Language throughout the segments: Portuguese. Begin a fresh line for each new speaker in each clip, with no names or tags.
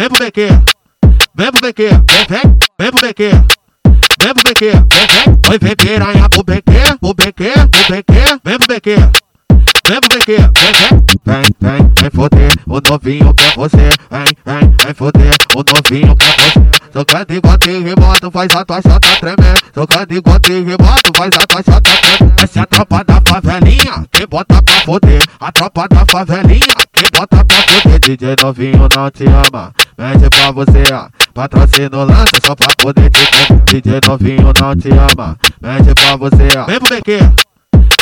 vem pro BQ, vem pro BQ, vem, vem, vem pro BQ. Vem pro BQ, vem, vem, vem piranha pro BQ, pro BQ, pro BQ, vem pro BQ. Vem pro BQ, vem, vem, vem, vem, vem foder, o novinho quer você, vem, vem, vem foder, o novinho quer você. Socando igual terremoto, faz a tua chota tremer. Socando igual terremoto, faz a tua chota tremer. Essa é a tropa da favelinha, que bota pra foder. A tropa da favelinha, que bota pra foder. DJ novinho não te ama, mete pra você, ó. Patrocínio lança só pra poder te comer. DJ novinho não te ama, mete pra você, ó. Vem pro BQ.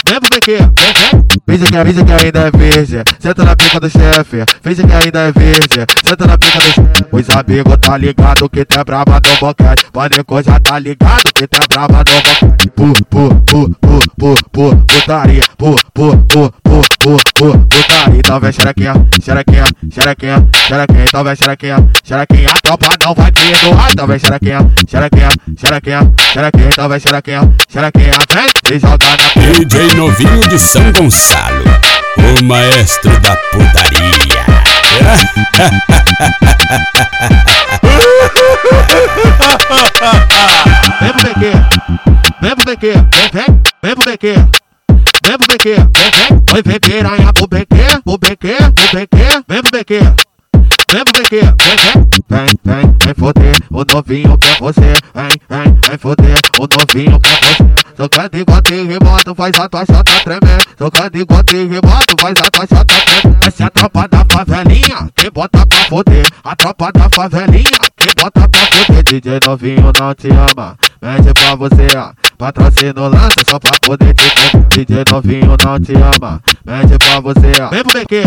Vem pro BQ, vem, vem. Finge que, finge que ainda é virgem, senta na pica do chefe. Finge que ainda é virgem, senta na pica do chefe. Os amigos tá ligado que é brava do boquete. Pânico já tá ligado que é brava do boquete. Pu, pu, pu, pu, pu, pu, putaria. Pu, pu, pu, pu, pu, putaria. Então vem xerequinha, xerequinha, xerequinha, xerequinha. Então vem xerequinha, xerequinha. A tropa não vai perdoar. Então vem xerequinha, xerequinha, xerequinha, xerequinha. Então vem xerequinha, xerequinha. Vem e joga na
DJ Novinho de São Gonçalo, o maestro da putaria.
Vem pro BQ, vem pro BQ, vem, vem, vem pro BQ. BQ, vem, vem, vem piranha pro BQ, pro BQ, pro BQ, vem pro BQ. Vem pro BQ, vem, vem, vem, foder, o novinho quer você, vem, vem, vem foder, o novinho quer você. Tocando igual terremoto, faz a tua chota tremer. Tocando igual terremoto, faz a tua chota tremer. Essa é a tropa da favelinha, que bota pra foder. A tropa da favelinha, que bota pra foder. DJ novinho não te ama, mete pra você, ó. Patrocínio lança só pra poder te comer. DJ novinho não te ama, mete pra você, ó. Vem pro BQ.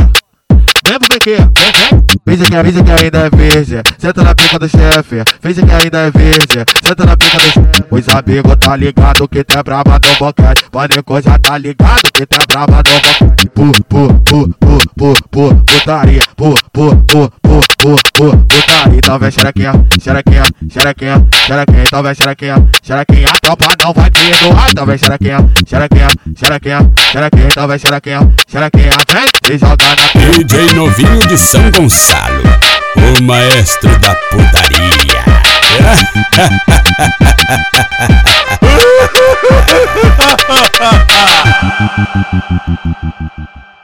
Vem pro BQ, vem, vem. Finge que, finge que ainda é virgem, senta na pica do chefe. Finge que ainda é virgem, senta na pica do chefe. Os amigos tá ligado que é brava do boquete. Pânico já tá ligado que é brava do boquete. Pu, pu, pu, pu, pu, pu, putaria. Pu, pu, pu, pu, pu, pu, putaria. Então vem xerequinha, xerequinha, xerequinha, xerequinha. Então vem xerequinha, xerequinha. A tropa não vai perdoar. Então vem xerequinha, xerequinha, xerequinha, xerequinha. Então vem xerequinha, xerequinha. Vem e joga na
DJ Novinho de São Gonçalo, o maestro da putaria.